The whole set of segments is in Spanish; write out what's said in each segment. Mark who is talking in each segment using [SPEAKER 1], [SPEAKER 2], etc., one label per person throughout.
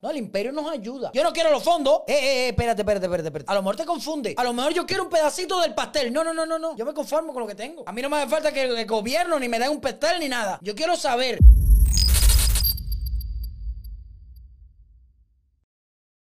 [SPEAKER 1] No, el imperio nos ayuda. Yo no quiero los fondos. Eh, eh, eh, espérate, espérate, espérate, espérate. A lo mejor te confunde. A lo mejor yo quiero un pedacito del pastel. No, no, no, no, no. Yo me conformo con lo que tengo. A mí no me hace falta que el gobierno ni me dé un pastel ni nada. Yo quiero saber.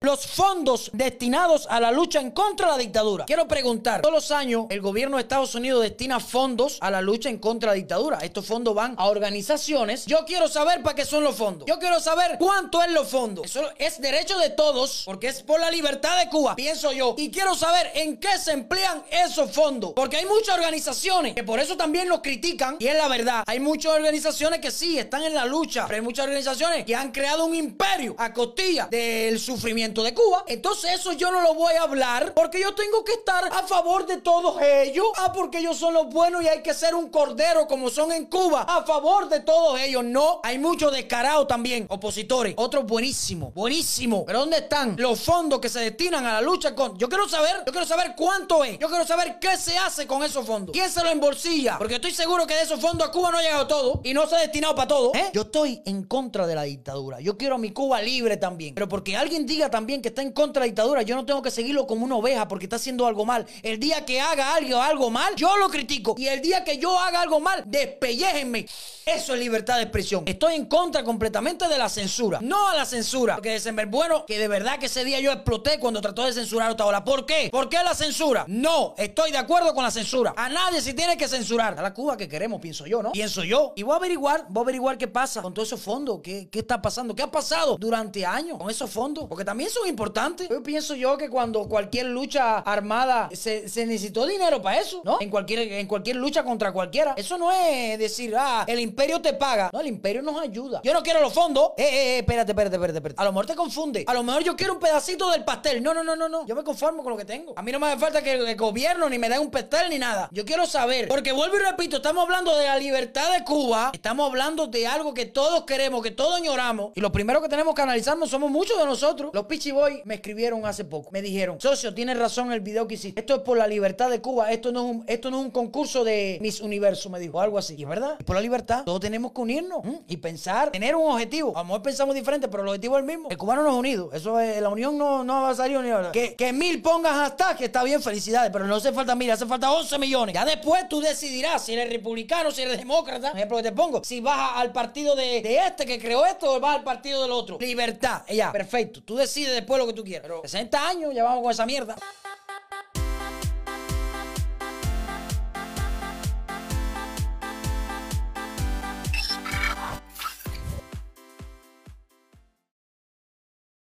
[SPEAKER 1] Los fondos destinados a la lucha en contra de la dictadura. Quiero preguntar, todos los años el gobierno de Estados Unidos destina fondos a la lucha en contra de la dictadura. Estos fondos van a organizaciones. Yo quiero saber para qué son los fondos. Yo quiero saber cuánto es los fondos. Eso es derecho de todos porque es por la libertad de Cuba, pienso yo. Y quiero saber en qué se emplean esos fondos. Porque hay muchas organizaciones que por eso también los critican. Y es la verdad. Hay muchas organizaciones que sí están en la lucha. Pero hay muchas organizaciones que han creado un imperio a costilla del sufrimiento de Cuba. Entonces eso yo no lo voy a hablar porque yo tengo que estar a favor de todos ellos. Ah, porque ellos son los buenos y hay que ser un cordero como son en Cuba. A favor de todos ellos. No, hay muchos descarados también, opositores. Otros buenísimos, buenísimos. Pero ¿dónde están los fondos que se destinan a la lucha con... Yo quiero saber, yo quiero saber cuánto es. Yo quiero saber qué se hace con esos fondos. ¿Quién se lo embolsilla? Porque estoy seguro que de esos fondos a Cuba no ha llegado todo y no se ha destinado para todo. ¿eh? Yo estoy en contra de la dictadura. Yo quiero a mi Cuba libre también. Pero porque alguien diga también que está en contra de la dictadura, yo no tengo que seguirlo como una oveja porque está haciendo algo mal. El día que haga algo, mal, yo lo critico. Y el día que yo haga algo mal, despelléjenme. Eso es libertad de expresión. Estoy en contra completamente de la censura. No a la censura. Porque bueno, que de verdad que ese día yo exploté cuando trató de censurar a Otaola. ¿Por qué? ¿Por qué la censura? No, estoy de acuerdo con la censura. A nadie se tiene que censurar. A la Cuba que queremos, pienso yo, ¿no? Pienso yo. Y voy a averiguar, voy a averiguar qué pasa con todos esos fondos. ¿Qué, qué está pasando? ¿Qué ha pasado durante años con esos fondos? Porque también son importantes. Yo pienso yo que cuando cualquier lucha armada se, necesitó dinero para eso, ¿no? En cualquier, en cualquier lucha contra cualquiera. Eso no es decir, ah, el imperio te paga. No, el imperio nos ayuda. Yo no quiero los fondos. Eh, eh, eh, espérate, espérate, espérate, espérate. A lo mejor te confunde. A lo mejor yo quiero un pedacito del pastel. No, no, no, no, no. Yo me conformo con lo que tengo. A mí no me hace falta que el gobierno ni me dé un pastel ni nada. Yo quiero saber. Porque vuelvo y repito, estamos hablando de la libertad de Cuba. Estamos hablando de algo que todos queremos, que todos añoramos. Y lo primero que tenemos que analizarnos somos muchos de nosotros. Los Pichi Boy me escribieron hace poco. Me dijeron, socio, tienes razón el video que hiciste. Esto es por la libertad de Cuba. Esto no es un, esto no es un concurso de Miss Universo, me dijo. Algo así. Y es verdad. por la libertad. Todos tenemos que unirnos y pensar, tener un objetivo. A lo mejor pensamos diferente, pero el objetivo es el mismo. El cubano no es unido. Eso es, la unión no, no va a salir unida. Que, que mil pongas hasta que está bien, felicidades. Pero no hace falta mil, hace falta 11 millones. Ya después tú decidirás si eres republicano, si eres demócrata. Ejemplo que te pongo. Si vas al partido de, de, este que creó esto o vas al partido del otro. Libertad. Ya, perfecto. Tú decides después lo que tú quieras. Pero 60 años ya vamos con esa mierda.